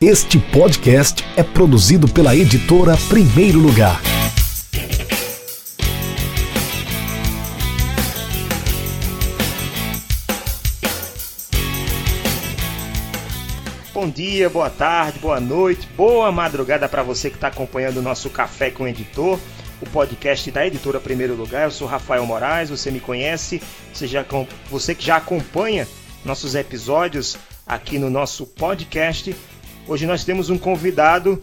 Este podcast é produzido pela editora Primeiro Lugar. Bom dia, boa tarde, boa noite, boa madrugada para você que está acompanhando o nosso Café com o Editor, o podcast da editora Primeiro Lugar. Eu sou Rafael Moraes, você me conhece, você, já, você que já acompanha nossos episódios aqui no nosso podcast Hoje nós temos um convidado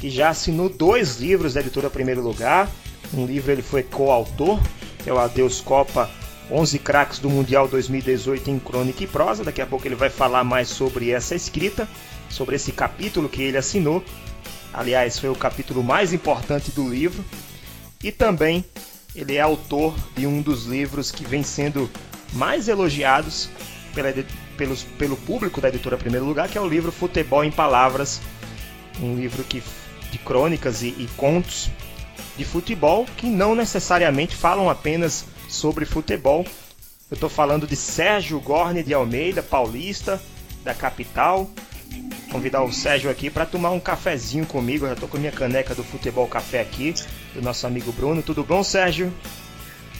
que já assinou dois livros da editora Primeiro Lugar. Um livro ele foi coautor, que é o Adeus Copa 11 craques do Mundial 2018 em crônica e prosa. Daqui a pouco ele vai falar mais sobre essa escrita, sobre esse capítulo que ele assinou. Aliás, foi o capítulo mais importante do livro. E também ele é autor de um dos livros que vem sendo mais elogiados pela, pelos, pelo público da editora Primeiro Lugar, que é o livro Futebol em Palavras, um livro que, de crônicas e, e contos de futebol que não necessariamente falam apenas sobre futebol. Eu estou falando de Sérgio Gorne de Almeida, paulista, da capital. Convidar o Sérgio aqui para tomar um cafezinho comigo. Eu já estou com minha caneca do Futebol Café aqui, do nosso amigo Bruno. Tudo bom, Sérgio?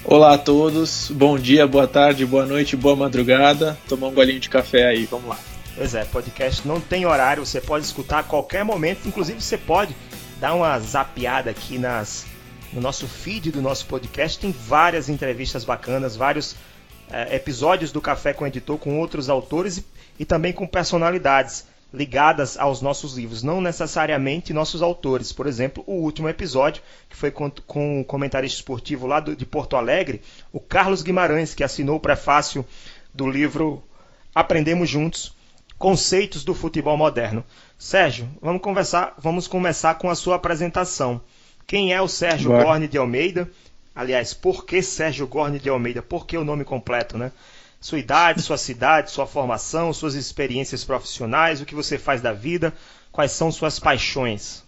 Olá a todos, bom dia, boa tarde, boa noite, boa madrugada. Tomar um golinho de café aí, vamos lá. Pois é, podcast não tem horário, você pode escutar a qualquer momento, inclusive você pode dar uma zapiada aqui nas, no nosso feed do nosso podcast, tem várias entrevistas bacanas, vários é, episódios do Café com o Editor com outros autores e, e também com personalidades ligadas aos nossos livros, não necessariamente nossos autores. Por exemplo, o último episódio, que foi com, com o comentarista esportivo lá do, de Porto Alegre, o Carlos Guimarães, que assinou o prefácio do livro Aprendemos Juntos, Conceitos do Futebol Moderno. Sérgio, vamos conversar, vamos começar com a sua apresentação. Quem é o Sérgio Bora. Gorne de Almeida? Aliás, por que Sérgio Gorne de Almeida? Por que o nome completo, né? Sua idade, sua cidade, sua formação, suas experiências profissionais, o que você faz da vida, quais são suas paixões.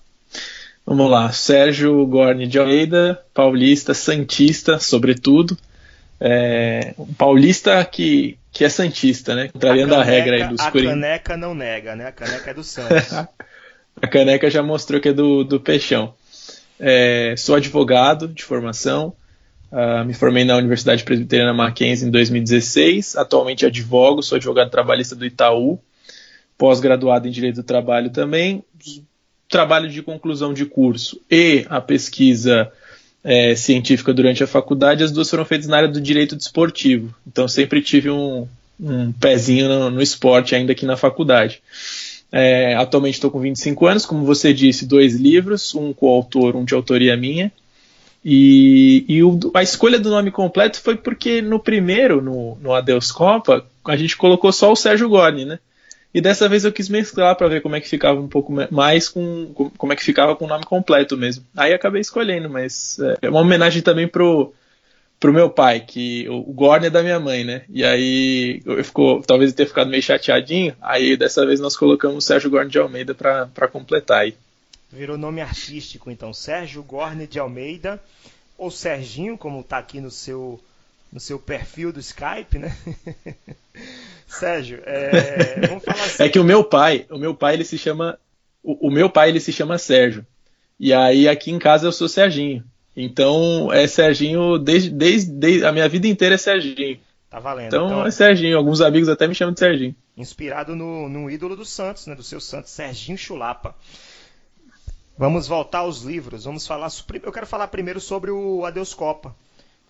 Vamos lá, Sérgio Gorni de Almeida, paulista, santista, sobretudo. É, um paulista que, que é santista, né? Contrariando a, caneca, a regra aí dos A caneca não nega, né? A caneca é do Santos. a caneca já mostrou que é do, do Peixão. É, sou advogado de formação, Uh, me formei na Universidade Presbiteriana Mackenzie em 2016. Atualmente advogo, sou advogado trabalhista do Itaú, pós-graduado em Direito do Trabalho também. Trabalho de conclusão de curso e a pesquisa é, científica durante a faculdade, as duas foram feitas na área do direito desportivo. Então sempre tive um, um pezinho no, no, esporte ainda aqui na faculdade. É, atualmente estou com 25 anos, como você disse, dois livros, um coautor, um de autoria minha, e, e o, a escolha do nome completo foi porque no primeiro, no, no Adeus Copa, a gente colocou só o Sérgio Gorni, né? E dessa vez eu quis mesclar para ver como é que ficava um pouco mais com, com, como é que ficava com o nome completo mesmo. Aí acabei escolhendo, mas é, é uma homenagem também pro pro meu pai, que o, Gorni é da minha mãe, né? E aí eu ficou, talvez eu tenha ficado meio chateadinho. Aí dessa vez nós colocamos o Sérgio Gorni de Almeida para completar aí. Virou nome artístico, então. Sérgio Gorne de Almeida, ou Serginho, como está aqui no seu, no seu perfil do Skype, né? Sérgio, é, vamos falar assim. É que o meu pai, o meu pai ele se chama, o, o, meu pai ele se chama Sérgio. E aí aqui em casa eu sou Serginho. Então é Serginho desde, desde, desde a minha vida inteira é Serginho. Tá valendo. Então, então, é Serginho. Alguns amigos até me chamam de Serginho. Inspirado no, no ídolo do Santos, né? Do seu Santos, Serginho Chulapa. Vamos voltar aos livros. Vamos falar. Eu quero falar primeiro sobre o Adeus Copa.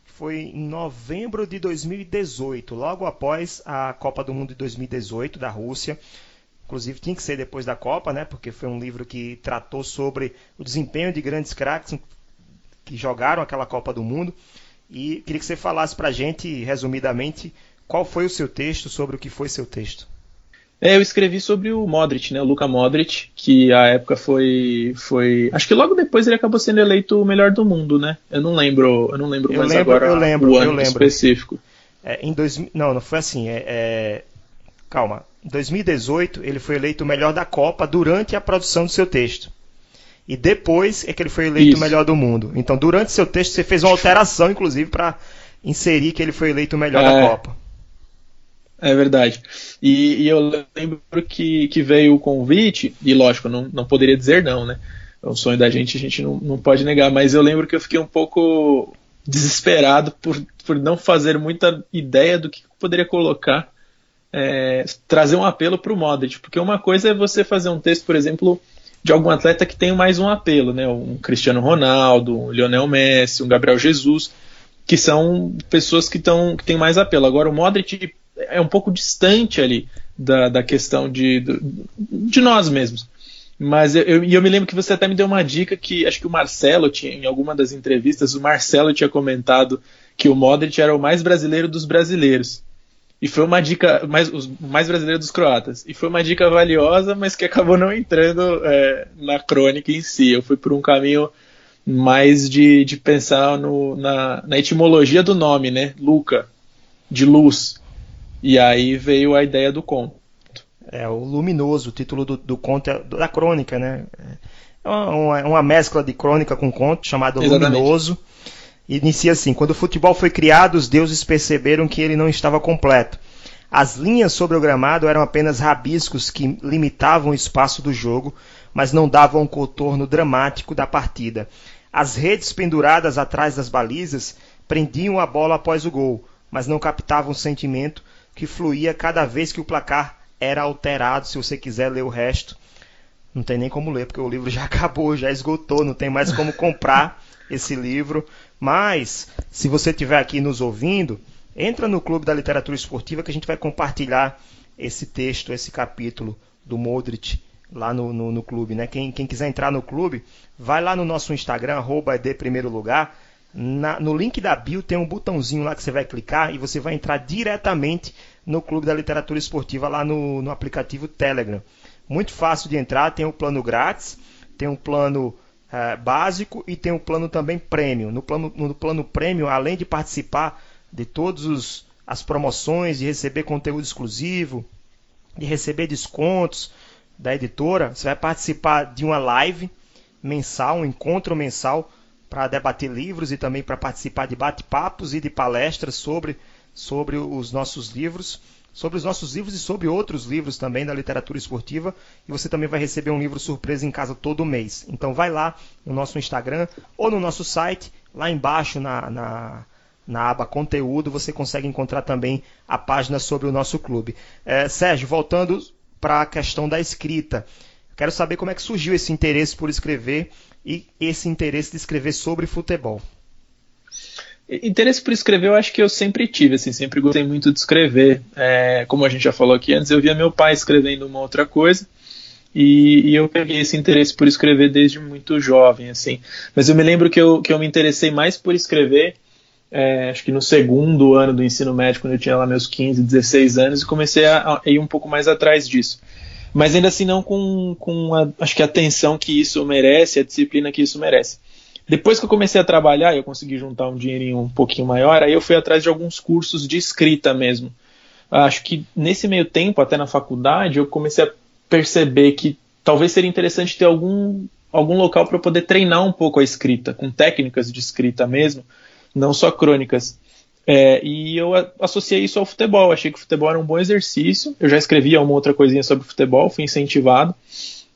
Que foi em novembro de 2018, logo após a Copa do Mundo de 2018 da Rússia. Inclusive tinha que ser depois da Copa, né? Porque foi um livro que tratou sobre o desempenho de grandes craques que jogaram aquela Copa do Mundo. E queria que você falasse para a gente, resumidamente, qual foi o seu texto, sobre o que foi seu texto. É, eu escrevi sobre o Modric, né, o Luka Modric, que a época foi, foi, acho que logo depois ele acabou sendo eleito o melhor do mundo, né? Eu não lembro, eu não lembro eu mais lembro, agora eu lembro, o ano eu lembro. específico. É, em dois, não, não foi assim. É, é, calma. Em 2018 ele foi eleito o melhor da Copa durante a produção do seu texto. E depois é que ele foi eleito Isso. o melhor do mundo. Então, durante seu texto você fez uma alteração, inclusive, para inserir que ele foi eleito o melhor é. da Copa. É verdade. E, e, eu lembro que, que veio o convite, e lógico, não, não poderia dizer não, né? É um sonho da gente, a gente não, não pode negar, mas eu lembro que eu fiquei um pouco desesperado por, por não fazer muita ideia do que eu poderia colocar, é, trazer um apelo para o Modric, porque uma coisa é você fazer um texto, por exemplo, de algum atleta que tem mais um apelo, né? Um Cristiano Ronaldo, um Lionel Messi, um Gabriel Jesus, que são pessoas que, tão, que têm mais apelo. Agora, o Modric é um pouco distante ali da, da questão de, de nós mesmos. Mas eu, eu, eu, me lembro que você até me deu uma dica que acho que o Marcelo tinha, em alguma das entrevistas, o Marcelo tinha comentado que o Modric era o mais brasileiro dos brasileiros. E foi uma dica, mais, o mais brasileiro dos croatas. E foi uma dica valiosa, mas que acabou não entrando é, na crônica em si. Eu fui por um caminho mais de, de pensar no, na, na etimologia do nome, né? Luca, de luz. E aí veio a ideia do conto. É o luminoso, o título do, do conto é, da crônica, né? É uma, uma, mescla de crônica com conto chamado Exatamente. Luminoso. Inicia assim: quando o futebol foi criado, os deuses perceberam que ele não estava completo. As linhas sobre o gramado eram apenas rabiscos que limitavam o espaço do jogo, mas não davam um contorno dramático da partida. As redes penduradas atrás das balizas prendiam a bola após o gol, mas não captavam o sentimento que fluía cada vez que o placar era alterado. Se você quiser ler o resto, não tem nem como ler, porque o livro já acabou, já esgotou, não tem mais como comprar esse livro. Mas, se você estiver aqui nos ouvindo, entra no Clube da Literatura Esportiva que a gente vai compartilhar esse texto, esse capítulo do Modric lá no, no, no clube. Né? Quem, quem, quiser entrar no clube, vai lá no nosso Instagram, arroba primeiro lugar. Na, no link da bio tem um botãozinho lá que você vai clicar e você vai entrar diretamente no Clube da Literatura Esportiva lá no, no aplicativo Telegram. Muito fácil de entrar, tem um plano grátis, tem um plano é, básico e tem um plano também prêmio. No plano, no plano prêmio, além de participar de todas as promoções, de receber conteúdo exclusivo, de receber descontos da editora, você vai participar de uma live mensal, um encontro mensal para debater livros e também para participar de bate-papos e de palestras sobre, sobre os nossos livros sobre os nossos livros e sobre outros livros também da literatura esportiva. E você também vai receber um livro surpresa em casa todo mês. Então vai lá no nosso Instagram ou no nosso site, lá embaixo na, na, na aba conteúdo, você consegue encontrar também a página sobre o nosso clube. É, Sérgio, voltando para a questão da escrita. Quero saber como é que surgiu esse interesse por escrever e esse interesse de escrever sobre futebol. Interesse por escrever, eu acho que eu sempre tive, assim, sempre gostei muito de escrever. É, como a gente já falou aqui antes, eu via meu pai escrevendo uma outra coisa e, e, eu peguei esse interesse por escrever desde muito jovem, assim. Mas eu me lembro que eu, que eu me interessei mais por escrever, é, acho que no segundo ano do ensino médio, quando eu tinha lá meus 15, 16 anos, e comecei a, a ir um pouco mais atrás disso. Mas ainda assim não com, com a, acho que a atenção que isso merece, a disciplina que isso merece. Depois que eu comecei a trabalhar eu consegui juntar um dinheirinho um pouquinho maior, aí eu fui atrás de alguns cursos de escrita mesmo. Acho que nesse meio tempo, até na faculdade, eu comecei a perceber que talvez seria interessante ter algum, algum local para eu poder treinar um pouco a escrita, com técnicas de escrita mesmo, não só crônicas. É, e eu associei isso ao futebol. Achei que o futebol era um bom exercício. Eu já escrevia uma outra coisinha sobre futebol, fui incentivado.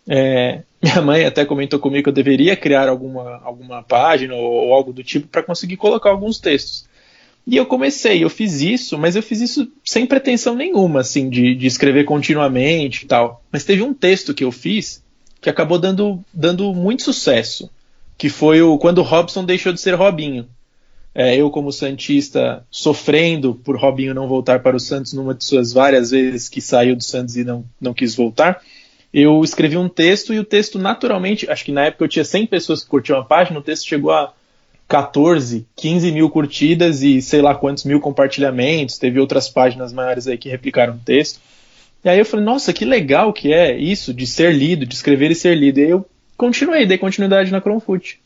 É, minha mãe até comentou comigo que eu deveria criar alguma, alguma página ou, ou algo do tipo para conseguir colocar alguns textos. E eu comecei, eu fiz isso, mas eu fiz isso sem pretensão nenhuma, assim, de, de escrever continuamente e tal. Mas teve um texto que eu fiz que acabou dando, dando muito sucesso, que foi o quando Robson deixou de ser Robinho. É, eu, como Santista, sofrendo por Robinho não voltar para o Santos numa de suas várias vezes que saiu do Santos e não, não quis voltar eu escrevi um texto e o texto naturalmente, acho que na época eu tinha 100 pessoas que curtiam a página, o texto chegou a 14, 15 mil curtidas e sei lá quantos mil compartilhamentos, teve outras páginas maiores aí que replicaram o texto. E aí eu falei, nossa, que legal que é isso de ser lido, de escrever e ser lido. E aí eu continuei, dei continuidade na Cronfoot.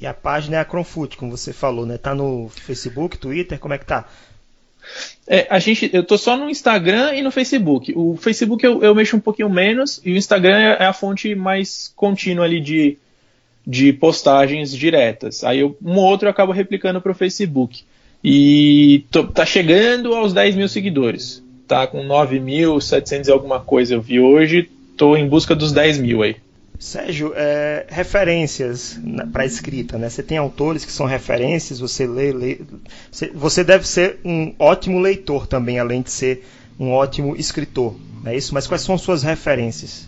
E a página é a Cronfoot, como você falou, né? Tá no Facebook, Twitter, como é que tá? É, a gente, eu tô só no Instagram e no Facebook. O Facebook eu, eu mexo um pouquinho menos e o Instagram é, é a fonte mais contínua ali de, de postagens diretas. Aí eu, um ou outro eu acabo replicando para o Facebook. E tô, tá chegando aos 10 mil seguidores. tá com 9.700 e alguma coisa eu vi hoje, tô em busca dos 10 mil aí. Sérgio, é, referências para escrita, né? Você tem autores que são referências, você lê, lê você, deve ser um ótimo leitor também, além de ser um ótimo escritor, não é isso? Mas quais são suas referências?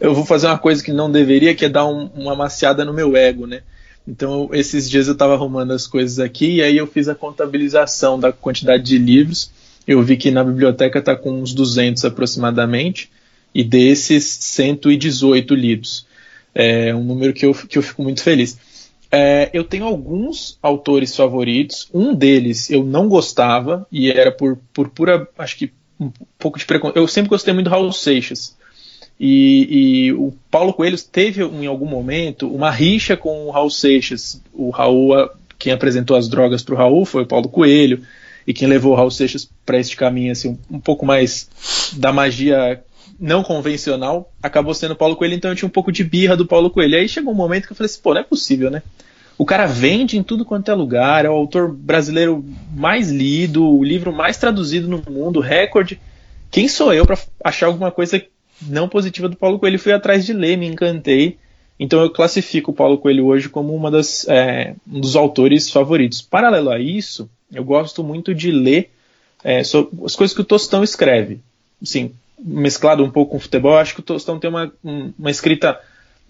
Eu vou fazer uma coisa que não deveria, que é dar um, uma maciada no meu ego, né? Então, esses dias eu estava arrumando as coisas aqui e aí eu fiz a contabilização da quantidade de livros. Eu vi que na biblioteca está com uns 200 aproximadamente e desses 118 lidos. É um número que eu, que eu fico muito feliz. É, eu tenho alguns autores favoritos. Um deles eu não gostava e era por, por pura, acho que um pouco de preconceito. Eu sempre gostei muito do Raul Seixas. E, e, o Paulo Coelho teve em algum momento uma rixa com o Raul Seixas. O Raul, quem apresentou as drogas para o Raul foi o Paulo Coelho. E quem levou o Raul Seixas para este caminho assim, um, um pouco mais da magia não convencional acabou sendo Paulo Coelho, então eu tinha um pouco de birra do Paulo Coelho. Aí chegou um momento que eu falei assim, pô, não é possível, né? O cara vende em tudo quanto é lugar, é o autor brasileiro mais lido, o livro mais traduzido no mundo, recorde. Quem sou eu para achar alguma coisa não positiva do Paulo Coelho? Fui atrás de ler, me encantei. Então eu classifico o Paulo Coelho hoje como uma das, é, um dos autores favoritos. Paralelo a isso, eu gosto muito de ler é, as coisas que o Tostão escreve. Sim, mesclado um pouco com futebol, acho que o Tostão tem uma, uma escrita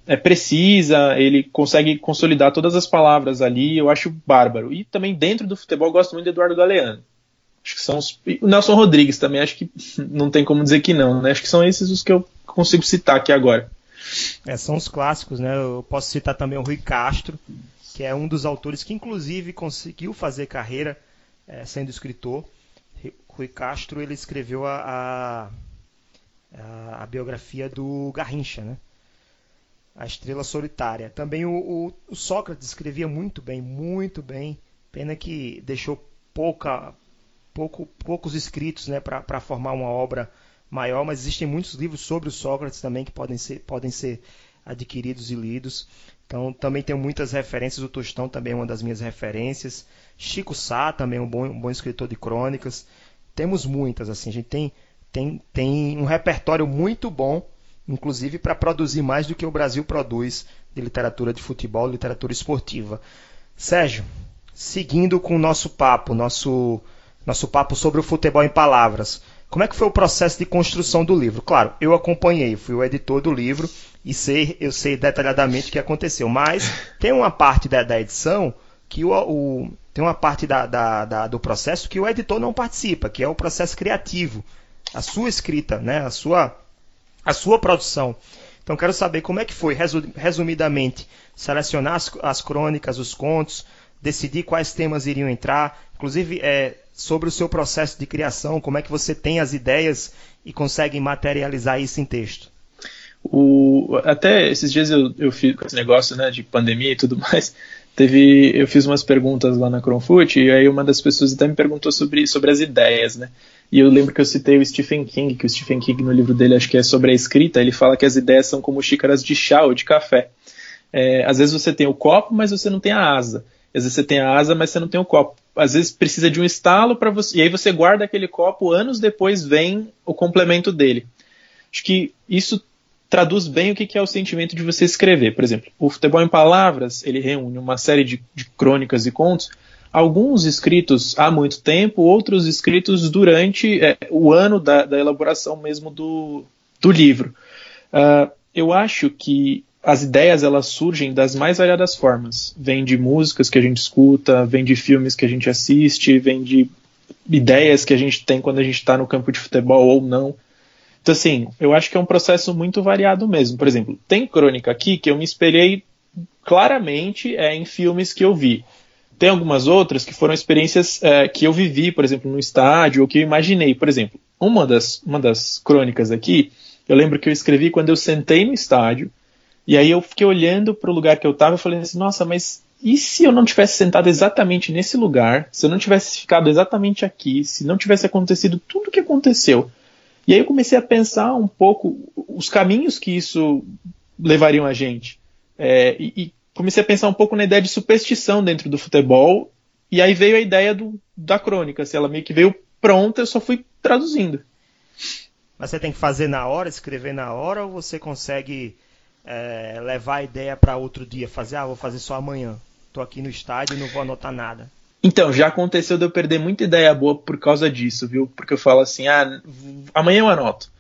é, precisa, ele consegue consolidar todas as palavras ali, eu acho bárbaro. E também dentro do futebol eu gosto muito de Eduardo Galeano. Acho que são os, o Nelson Rodrigues também, acho que não tem como dizer que não, né? Acho que são esses os que eu consigo citar aqui agora. É, são os clássicos, né? Eu posso citar também o Rui Castro, que é um dos autores que inclusive conseguiu fazer carreira é, sendo escritor. Rui Castro ele escreveu a, a a, a biografia do Garrincha, né? A Estrela Solitária. Também o, o, o, Sócrates escrevia muito bem, muito bem. Pena que deixou pouca, pouco, poucos escritos né, para formar uma obra maior, mas existem muitos livros sobre o Sócrates também que podem ser, podem ser adquiridos e lidos. Então também tenho muitas referências. O Tostão também é uma das minhas referências. Chico Sá também é um bom, um bom escritor de crônicas. Temos muitas, assim. A gente tem tem, tem um repertório muito bom, inclusive para produzir mais do que o Brasil produz de literatura de futebol, literatura esportiva. Sérgio, seguindo com o nosso papo, nosso, nosso papo sobre o futebol em palavras. Como é que foi o processo de construção do livro? Claro, eu acompanhei, fui o editor do livro e sei, eu sei detalhadamente o que aconteceu. Mas tem uma parte da, da edição que o, o, tem uma parte da, da, do processo que o editor não participa, que é o processo criativo a sua escrita, né? a, sua, a sua produção. Então quero saber como é que foi, resumidamente, selecionar as, as crônicas, os contos, decidir quais temas iriam entrar, inclusive é, sobre o seu processo de criação, como é que você tem as ideias e consegue materializar isso em texto. O, até esses dias eu, eu fiz com esse negócio né, de pandemia e tudo mais, teve eu fiz umas perguntas lá na Cronfoot e aí uma das pessoas até me perguntou sobre, sobre as ideias, né? E eu lembro que eu citei o Stephen King, que o Stephen King no livro dele, acho que é sobre a escrita, ele fala que as ideias são como xícaras de chá ou de café. É, às vezes você tem o copo, mas você não tem a asa. Às vezes você tem a asa, mas você não tem o copo. Às vezes precisa de um estalo para você. E aí você guarda aquele copo, anos depois vem o complemento dele. Acho que isso traduz bem o que é o sentimento de você escrever. Por exemplo, o Futebol em Palavras, ele reúne uma série de, de crônicas e contos alguns escritos há muito tempo, outros escritos durante é, o ano da, da, elaboração mesmo do, do livro. Uh, eu acho que as ideias elas surgem das mais variadas formas. Vem de músicas que a gente escuta, vem de filmes que a gente assiste, vem de ideias que a gente tem quando a gente está no campo de futebol ou não. Então, assim, eu acho que é um processo muito variado mesmo. Por exemplo, tem crônica aqui que eu me espelhei claramente é, em filmes que eu vi. Tem algumas outras que foram experiências é, que eu vivi, por exemplo, no estádio, ou que eu imaginei. Por exemplo, uma das, uma das crônicas aqui, eu lembro que eu escrevi quando eu sentei no estádio, e aí eu fiquei olhando para o lugar que eu estava e falei assim, nossa, mas e se eu não tivesse sentado exatamente nesse lugar, se eu não tivesse ficado exatamente aqui, se não tivesse acontecido tudo o que aconteceu? E aí eu comecei a pensar um pouco os caminhos que isso levariam a gente. É, e, e, comecei a pensar um pouco na ideia de superstição dentro do futebol, e aí veio a ideia do, da crônica, assim, ela meio que veio pronta, eu só fui traduzindo. Mas você tem que fazer na hora, escrever na hora, ou você consegue é, levar a ideia para outro dia? Fazer, ah, vou fazer só amanhã. Estou aqui no estádio e não vou anotar nada. Então, já aconteceu de eu perder muita ideia boa por causa disso, viu? Porque eu falo assim, ah, amanhã eu anoto.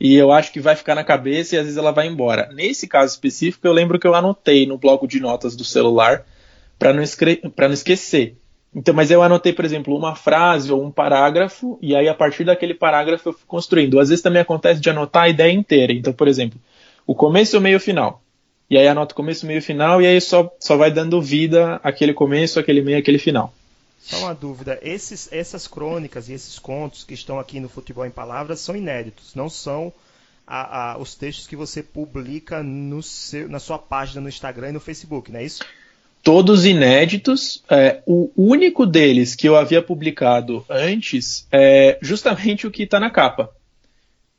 E eu acho que vai ficar na cabeça e às vezes ela vai embora. Nesse caso específico, eu lembro que eu anotei no bloco de notas do celular para não, não esquecer. Então, mas eu anotei, por exemplo, uma frase ou um parágrafo, e aí a partir daquele parágrafo eu fui construindo. Às vezes também acontece de anotar a ideia inteira. Então, por exemplo, o começo, o meio, o final. E aí anota o começo, meio, final, e aí só, só vai dando vida aquele começo, aquele meio, aquele final. Só uma dúvida, esses, essas crônicas e esses contos que estão aqui no Futebol em Palavras são inéditos, não são a, a, os textos que você publica no seu, na sua página no Instagram e no Facebook, não é isso? todos inéditos. É, o único deles que eu havia publicado antes é justamente o que está na capa.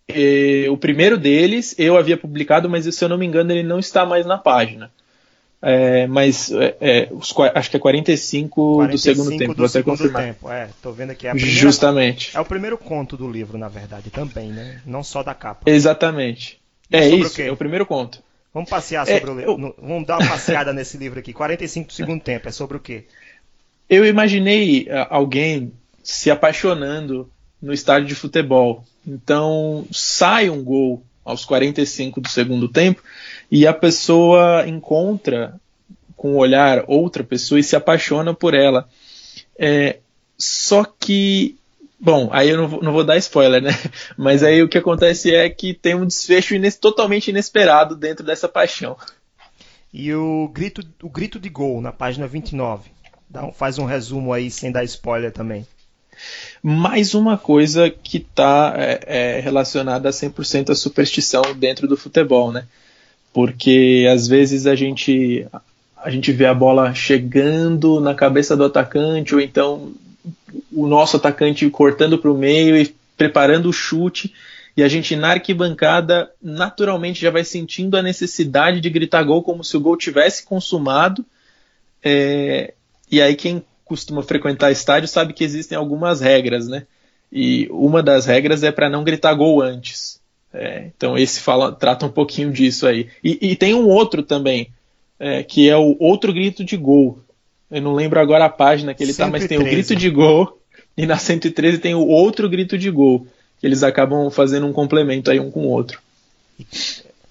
E, o primeiro deles eu havia publicado, mas se eu não me engano ele não está mais na página. É, mas é, é os, acho que é 45, 45 do segundo tempo. Do segundo confirmar. tempo, é. Tô vendo aqui. É primeira, Justamente. É o primeiro conto do livro, na verdade, também, né? Não só da capa. Exatamente. É isso, é o primeiro conto. Vamos passear sobre é, o livro. Eu... Vamos dar uma passeada nesse livro aqui. 45 do segundo tempo. É sobre o quê? Eu imaginei uh, alguém se apaixonando no estádio de futebol. Então sai um gol aos 45 do segundo tempo e a pessoa encontra com o olhar outra pessoa e se apaixona por ela. É, só que Bom, aí eu não vou, não vou, dar spoiler, né? Mas aí o que acontece é que tem um desfecho ines totalmente inesperado dentro dessa paixão. E o grito, o grito de gol na página 29. Dá um, faz um resumo aí sem dar spoiler também. Mais uma coisa que está é, é, relacionada a 100% à superstição dentro do futebol, né? Porque às vezes a gente a gente vê a bola chegando na cabeça do atacante ou então o nosso atacante cortando para o meio e preparando o chute, e a gente na arquibancada naturalmente já vai sentindo a necessidade de gritar gol como se o gol tivesse consumado. É, e aí quem costuma frequentar estádio sabe que existem algumas regras, né? E uma das regras é para não gritar gol antes. É, então esse fala, trata um pouquinho disso aí. E, e tem um outro também, é, que é o outro grito de gol. Eu não lembro agora a página que ele 113. tá, mas tem o grito de gol e na 113 tem o outro grito de gol. Que eles acabam fazendo um complemento aí um com o outro.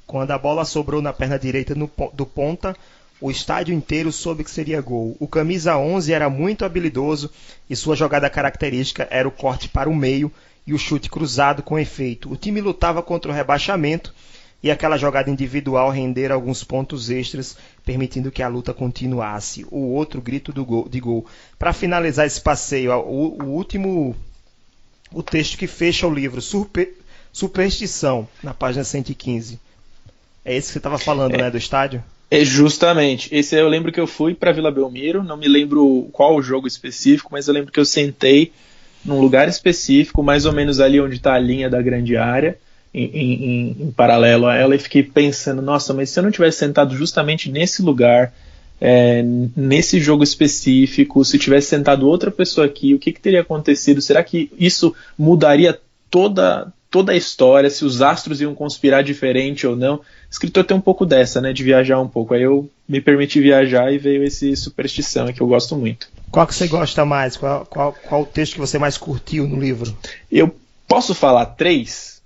Quando a bola sobrou na perna direita no, do ponta, o estádio inteiro soube que seria gol. O camisa 11 era muito habilidoso e sua jogada característica era o corte para o meio e o chute cruzado com efeito. O time lutava contra o rebaixamento e aquela jogada individual render alguns pontos extras, permitindo que a luta continuasse. O outro grito gol, de gol. Para finalizar esse passeio, o, o, último o texto que fecha o livro, Super, Superstição, na página 115. É esse que você estava falando, é, né, do estádio? É justamente. Esse eu lembro que eu fui para Vila Belmiro, não me lembro qual o jogo específico, mas eu lembro que eu sentei num lugar específico, mais ou menos ali onde está a linha da grande área em, em, em, paralelo a ela e fiquei pensando, nossa, mas se eu não tivesse sentado justamente nesse lugar, é, nesse jogo específico, se tivesse sentado outra pessoa aqui, o que, que teria acontecido? Será que isso mudaria toda toda a história, se os astros iam conspirar diferente ou não. Escritor tem um pouco dessa, né, de viajar um pouco. Aí eu me permiti viajar e veio esse superstição que eu gosto muito. Qual que você gosta mais? Qual, qual, qual o texto que você mais curtiu no livro? Eu posso falar três?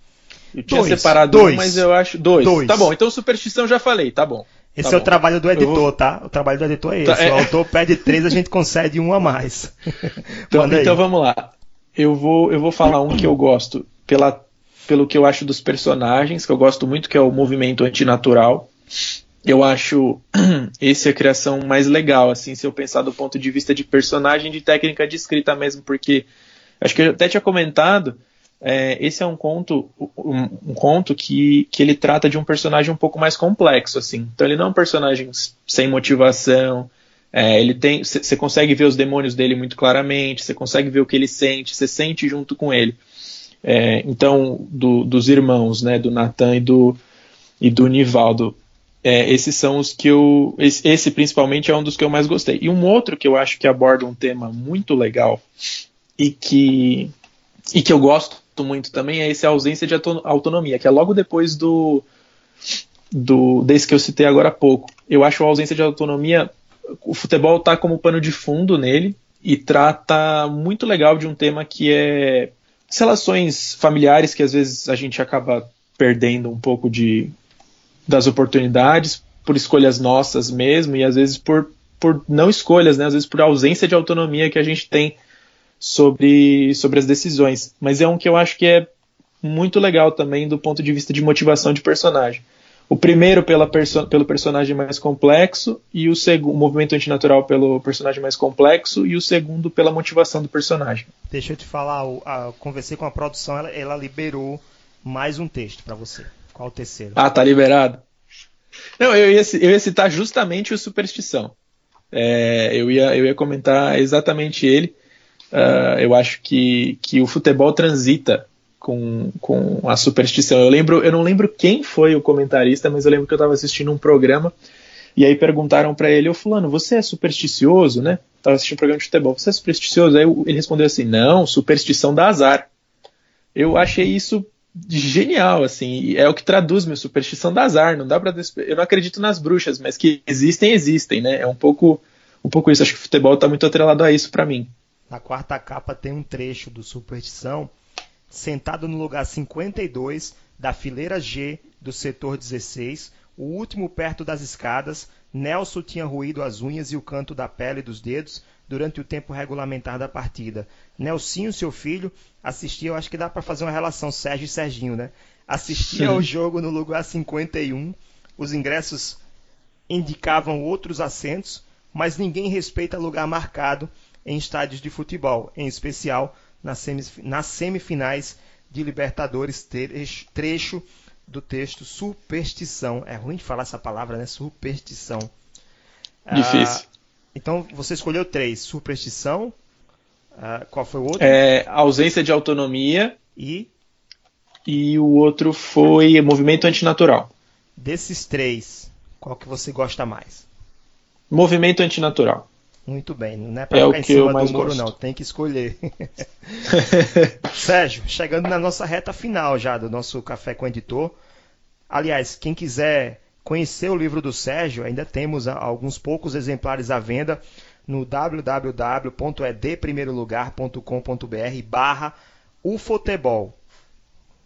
Eu tinha dois, separado dois, um, mas eu acho. Dois. dois. Tá bom, então superstição já falei, tá bom. Esse tá é bom. o trabalho do editor, vou... tá? O trabalho do editor é tá, esse. Tá, é... O autor pede três, a gente concede um a mais. então, então vamos lá. Eu vou, eu vou falar um que eu gosto pela, pelo que eu acho dos personagens, que eu gosto muito, que é o movimento antinatural. Eu acho esse a criação mais legal, assim, se eu pensar do ponto de vista de personagem, de técnica de escrita mesmo, porque acho que eu até tinha comentado é, esse é um conto, um, um, conto que, que ele trata de um personagem um pouco mais complexo, assim. Então ele não é um personagem sem motivação. É, ele tem, você consegue ver os demônios dele muito claramente. Você consegue ver o que ele sente. Você sente junto com ele. É, então do, dos irmãos, né, do Nathan e do e do Nivaldo. É, esses são os que eu. Esse, esse, principalmente é um dos que eu mais gostei. E um outro que eu acho que aborda um tema muito legal e que, e que eu gosto muito também é essa ausência de autonomia, que é logo depois do, do desse que eu citei agora há pouco. Eu acho a ausência de autonomia, o futebol está como pano de fundo nele e trata muito legal de um tema que é relações familiares que às vezes a gente acaba perdendo um pouco de das oportunidades por escolhas nossas mesmo e às vezes por, por não escolhas, né? às vezes por ausência de autonomia que a gente tem sobre, sobre as decisões. Mas é um que eu acho que é muito legal também do ponto de vista de motivação de personagem. O primeiro perso pelo personagem mais complexo e o segundo movimento antinatural pelo personagem mais complexo e o segundo pela motivação do personagem. Deixa eu te falar, eu, conversei com a produção, ela, ela liberou mais um texto para você. Qual o terceiro? Ah, tá liberado. Não, eu ia, eu ia citar justamente o Superstição. É, eu, ia, eu ia comentar exatamente ele. Uh, eu acho que, que o futebol transita com, com a superstição. Eu lembro, eu não lembro quem foi o comentarista, mas eu lembro que eu estava assistindo um programa e aí perguntaram para ele, ô fulano, você é supersticioso, né? Tava assistindo um programa de futebol, você é supersticioso? Aí ele respondeu assim, não, superstição dá azar. Eu achei isso genial, assim, é o que traduz meu superstição dá azar. Não dá para eu não acredito nas bruxas, mas que existem, existem, né? É um pouco, um pouco isso. Acho que o futebol está muito atrelado a isso para mim. Na quarta capa tem um trecho do Superstição, sentado no lugar 52 da fileira G do setor 16, o último perto das escadas, Nelson tinha ruído as unhas e o canto da pele dos dedos durante o tempo regulamentar da partida. Nelsinho, seu filho, assistia, eu acho que dá para fazer uma relação Sérgio e Serginho, né? Assistia ao jogo no lugar 51. Os ingressos indicavam outros assentos, mas ninguém respeita lugar marcado em estádios de futebol, em especial nas, semifinais de Libertadores, trecho, trecho do texto Superstição. É ruim de falar essa palavra, né? Superstição. Difícil. Ah, então você escolheu três: Superstição. Ah, qual foi o outro? É, ausência de autonomia. E? E o outro foi movimento antinatural. Desses três, qual que você gosta mais? Movimento antinatural. Muito bem, não é para é ficar em cima do muro, gosto. não, tem que escolher. Sérgio, chegando na nossa reta final já do nosso Café com o Editor. Aliás, quem quiser conhecer o livro do Sérgio, ainda temos alguns poucos exemplares à venda no www.edprimeirolugar.com.br barra ufotebol.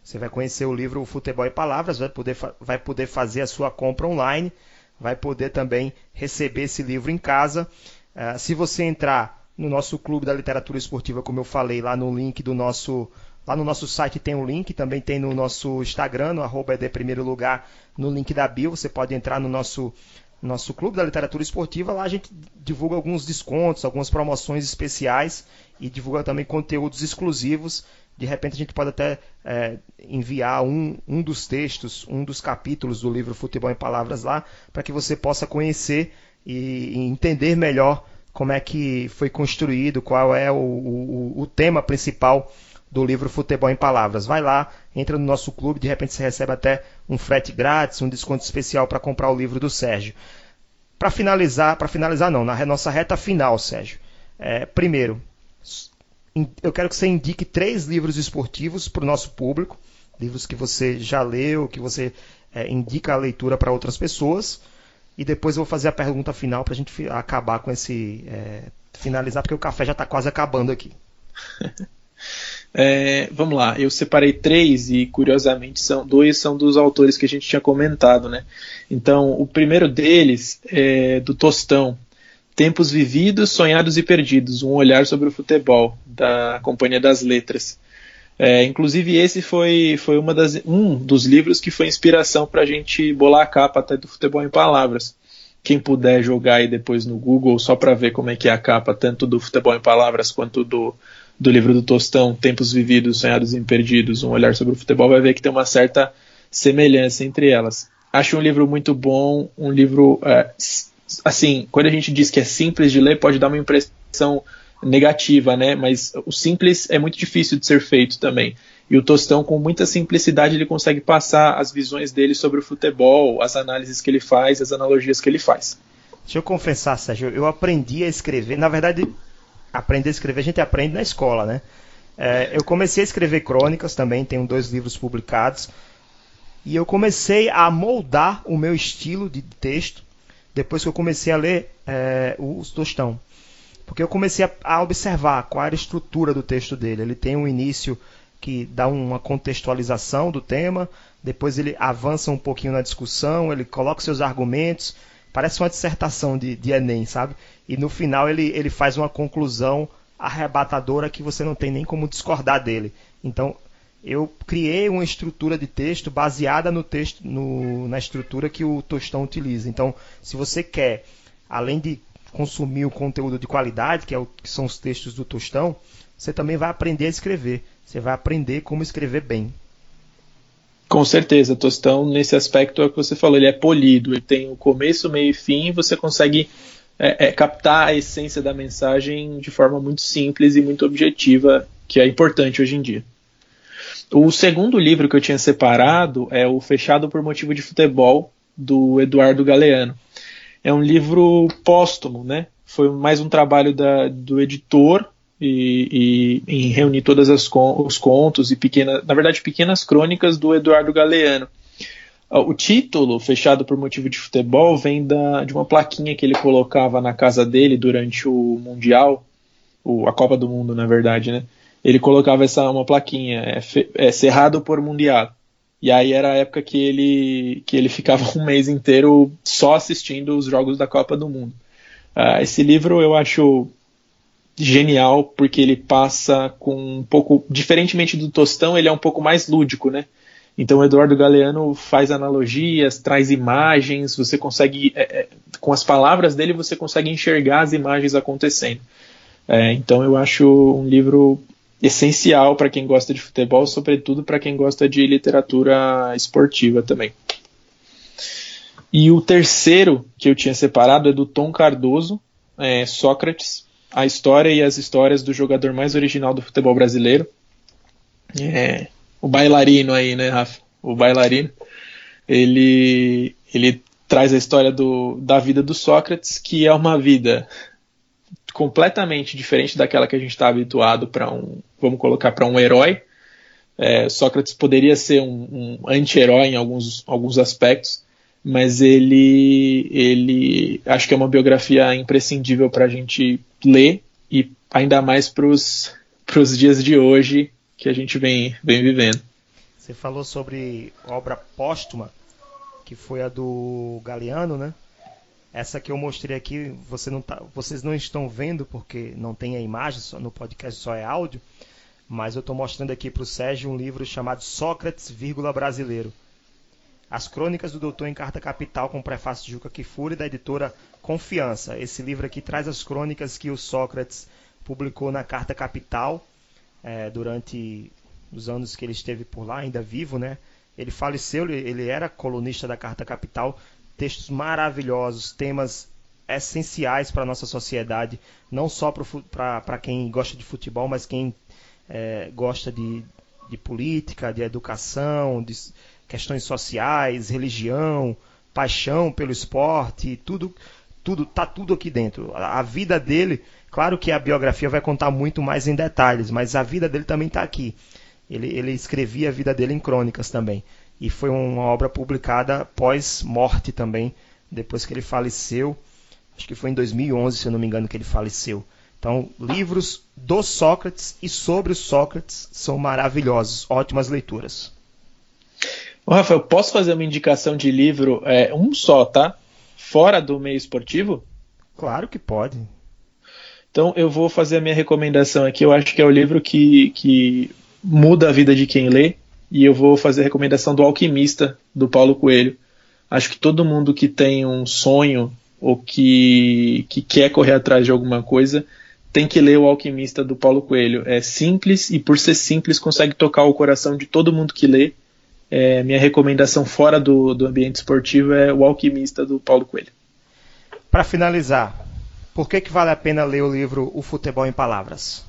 Você vai conhecer o livro O Futebol e Palavras, vai poder, vai poder fazer a sua compra online, vai poder também receber esse livro em casa Uh, se você entrar no nosso clube da literatura esportiva, como eu falei, lá no link do nosso. Lá no nosso site tem um link, também tem no nosso Instagram, no arroba de primeiro lugar, no link da bio. Você pode entrar no nosso, nosso clube da literatura esportiva. Lá a gente divulga alguns descontos, algumas promoções especiais e divulga também conteúdos exclusivos. De repente a gente pode até é, enviar um, um dos textos, um dos capítulos do livro Futebol em Palavras lá, para que você possa conhecer e, entender melhor como é que foi construído, qual é o, o, o, tema principal do livro Futebol em Palavras. Vai lá, entra no nosso clube, de repente você recebe até um frete grátis, um desconto especial para comprar o livro do Sérgio. Para finalizar, para finalizar não, na nossa reta final, Sérgio. É, primeiro, eu quero que você indique três livros esportivos para o nosso público, livros que você já leu, que você é, indica a leitura para outras pessoas. E depois eu vou fazer a pergunta final para a gente acabar com esse. É, finalizar, porque o café já está quase acabando aqui. É, vamos lá, eu separei três e curiosamente são dois são dos autores que a gente tinha comentado, né? Então, o primeiro deles é do Tostão, Tempos Vividos, Sonhados e Perdidos, um olhar sobre o futebol da Companhia das Letras. É, inclusive esse foi, foi uma das, um dos livros que foi inspiração para a gente bolar a capa até do Futebol em Palavras. Quem puder jogar aí depois no Google só para ver como é que é a capa, tanto do Futebol em Palavras quanto do, do livro do Tostão, Tempos Vividos, Sonhados e Perdidos, um olhar sobre o futebol, vai ver que tem uma certa semelhança entre elas. Acho um livro muito bom, um livro, é, assim, quando a gente diz que é simples de ler, pode dar uma impressão negativa, né? Mas o simples é muito difícil de ser feito também. E o Tostão, com muita simplicidade, ele consegue passar as visões dele sobre o futebol, as análises que ele faz, as analogias que ele faz. Deixa eu confessar, Sérgio, eu aprendi a escrever. Na verdade, aprender a escrever a gente aprende na escola, né? É, eu comecei a escrever crônicas também, tenho dois livros publicados. E eu comecei a moldar o meu estilo de texto depois que eu comecei a ler é, o Tostão. Porque eu comecei a, a, observar qual era a estrutura do texto dele. Ele tem um início que dá uma contextualização do tema, depois ele avança um pouquinho na discussão, ele coloca seus argumentos, parece uma dissertação de, de Enem, sabe? E no final ele, ele faz uma conclusão arrebatadora que você não tem nem como discordar dele. Então, eu criei uma estrutura de texto baseada no texto, no, na estrutura que o Tostão utiliza. Então, se você quer, além de consumir o conteúdo de qualidade, que, é o, que são os textos do Tostão, você também vai aprender a escrever. Você vai aprender como escrever bem. Com certeza, Tostão, nesse aspecto é o que você falou, ele é polido, ele tem o começo, meio e fim, você consegue é, é, captar a essência da mensagem de forma muito simples e muito objetiva, que é importante hoje em dia. O segundo livro que eu tinha separado é o Fechado por Motivo de Futebol, do Eduardo Galeano. É um livro póstumo, né? Foi mais um trabalho da, do editor e, e, em reunir todos os contos e pequenas, na verdade, pequenas crônicas do Eduardo Galeano. Ah, o título, fechado por motivo de futebol, vem da, de uma plaquinha que ele colocava na casa dele durante o Mundial, o, a Copa do Mundo, na verdade, né? Ele colocava essa uma plaquinha, é, é cerrado por Mundial. E aí era a época que ele, que ele ficava um mês inteiro só assistindo os jogos da Copa do Mundo. Uh, esse livro eu acho genial porque ele passa com um pouco, diferentemente do Tostão, ele é um pouco mais lúdico, né? Então o Eduardo Galeano faz analogias, traz imagens, você consegue, é, é, com as palavras dele, você consegue enxergar as imagens acontecendo. É, então eu acho um livro essencial para quem gosta de futebol, sobretudo para quem gosta de literatura esportiva também. E o terceiro que eu tinha separado é do Tom Cardoso, é, Sócrates, a história e as histórias do jogador mais original do futebol brasileiro. É, o bailarino aí, né, Rafa? O bailarino. Ele, ele traz a história do, da vida do Sócrates, que é uma vida completamente diferente daquela que a gente está habituado para um, vamos colocar, para um herói. É, Sócrates poderia ser um, um anti-herói em alguns, alguns aspectos, mas ele, ele acho que é uma biografia imprescindível para a gente ler e ainda mais para os dias de hoje, que a gente vem, vem vivendo. Você falou sobre obra póstuma, que foi a do Galeano, né? Essa que eu mostrei aqui, você não tá, vocês não estão vendo porque não tem a imagem, só, no podcast só é áudio, mas eu estou mostrando aqui para o Sérgio um livro chamado Sócrates, vírgula, brasileiro. As Crônicas do Doutor em Carta Capital, com prefácio de Juca Kifuri, da editora Confiança. Esse livro aqui traz as crônicas que o Sócrates publicou na Carta Capital, é, durante os anos que ele esteve por lá, ainda vivo, né? Ele faleceu, ele era colunista da Carta Capital, textos maravilhosos, temas essenciais para a nossa sociedade, não só para quem gosta de futebol, mas quem é, gosta de, de política, de educação, de questões sociais, religião, paixão pelo esporte, tudo, tudo tá tudo aqui dentro. A, a vida dele Claro que a biografia vai contar muito mais em detalhes, mas a vida dele também está aqui. Ele, ele escrevia a vida dele em crônicas também. E foi uma obra publicada pós-morte também, depois que ele faleceu. Acho que foi em 2011, se eu não me engano, que ele faleceu. Então, livros do Sócrates e sobre o Sócrates são maravilhosos, ótimas leituras. Ô, Rafael, posso fazer uma indicação de livro, é, um só, tá? Fora do meio esportivo? Claro que pode. Então eu vou fazer a minha recomendação aqui. Eu acho que é o livro que, que muda a vida de quem lê. E eu vou fazer a recomendação do Alquimista, do Paulo Coelho. Acho que todo mundo que tem um sonho ou que, que quer correr atrás de alguma coisa tem que ler o Alquimista do Paulo Coelho. É simples e, por ser simples, consegue tocar o coração de todo mundo que lê. É, minha recomendação fora do, do ambiente esportivo é o Alquimista do Paulo Coelho. Para finalizar, por que, que vale a pena ler o livro O Futebol em Palavras?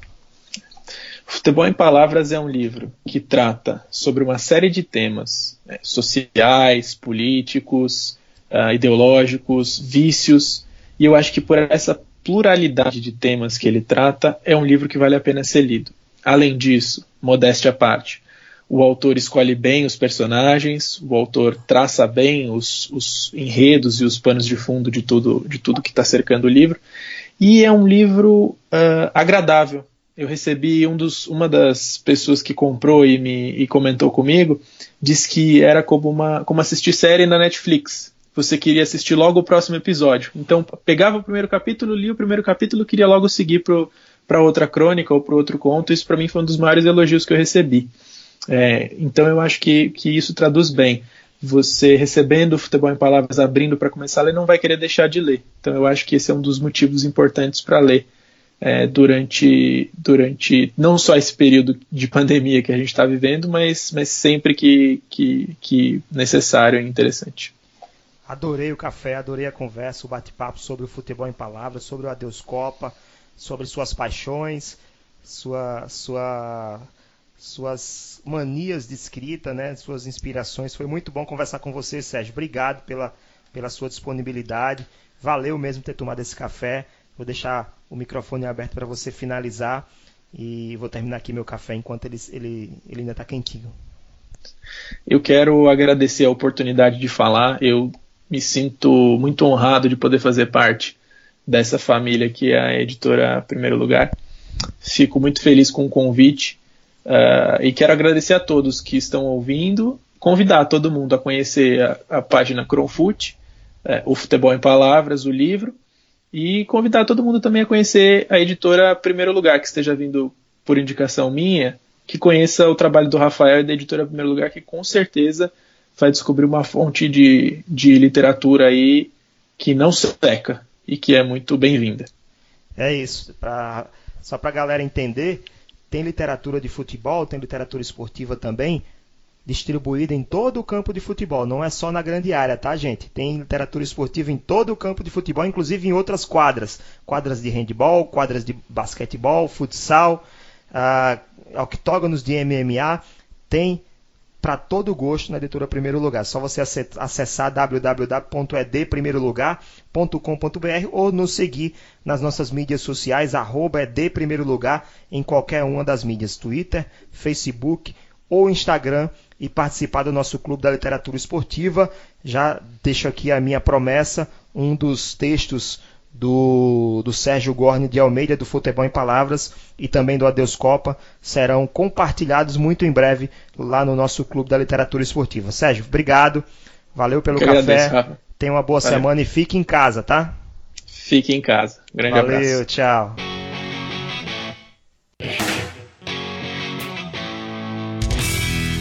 Futebol em Palavras é um livro que trata sobre uma série de temas né, sociais, políticos, uh, ideológicos, vícios, e eu acho que por essa pluralidade de temas que ele trata, é um livro que vale a pena ser lido. além disso, modéstia à parte, o autor escolhe bem os personagens, o autor traça bem os, os enredos e os panos de fundo de tudo, de tudo que está cercando o livro. E é um livro uh, agradável. Eu recebi um dos, uma das pessoas que comprou e me e comentou comigo, disse que era como, uma, como assistir série na Netflix. Você queria assistir logo o próximo episódio. Então, pegava o primeiro capítulo, lia o primeiro capítulo, queria logo seguir para outra crônica ou para outro conto. Isso para mim foi um dos maiores elogios que eu recebi. É, então eu acho que, que isso traduz bem. Você recebendo o futebol em palavras, abrindo para começar a ler, não vai querer deixar de ler. Então eu acho que esse é um dos motivos importantes para ler é, durante, durante não só esse período de pandemia que a gente está vivendo, mas, mas sempre que, que, que necessário e interessante. Adorei o café, adorei a conversa, o bate-papo sobre o futebol em palavras, sobre o Adeus Copa, sobre suas paixões, sua, sua suas manias de escrita, né, suas inspirações. Foi muito bom conversar com você, Sérgio. Obrigado pela, pela sua disponibilidade. Valeu mesmo ter tomado esse café. Vou deixar o microfone aberto para você finalizar e vou terminar aqui meu café enquanto ele, ele, ele ainda está quentinho. Eu quero agradecer a oportunidade de falar. Eu me sinto muito honrado de poder fazer parte dessa família que é a editora Primeiro Lugar. Fico muito feliz com o convite Uh, e quero agradecer a todos que estão ouvindo, convidar todo mundo a conhecer a, a página Cronfoot, é, o Futebol em Palavras, o livro, e convidar todo mundo também a conhecer a editora Primeiro Lugar, que esteja vindo por indicação minha, que conheça o trabalho do Rafael e da editora Primeiro Lugar, que com certeza vai descobrir uma fonte de, de literatura aí que não seca e que é muito bem-vinda. É isso. Pra, só para a galera entender, tem literatura de futebol, tem literatura esportiva também, distribuída em todo o campo de futebol, não é só na grande área, tá, gente? Tem literatura esportiva em todo o campo de futebol, inclusive em outras quadras, quadras de handball, quadras de basquetebol, futsal, uh, octógonos de MMA, tem para todo gosto na editora Primeiro Lugar. Só você acessar www.edprimeirolugar.com.br ou nos seguir nas nossas mídias sociais, arroba Primeiro Lugar, em qualquer uma das mídias, Twitter, Facebook ou Instagram, e participar do nosso Clube da Literatura Esportiva. Já deixo aqui a minha promessa, um dos textos do, do Sérgio Gorni de Almeida, do Futebol em Palavras, e também do Adeus Copa, serão compartilhados muito em breve lá no nosso Clube da Literatura Esportiva. Sérgio, obrigado. Valeu pelo que café. Agradeço, Tenha uma boa Valeu. semana e fique em casa, tá? Fique em casa. Grande Valeu, abraço. Valeu, tchau.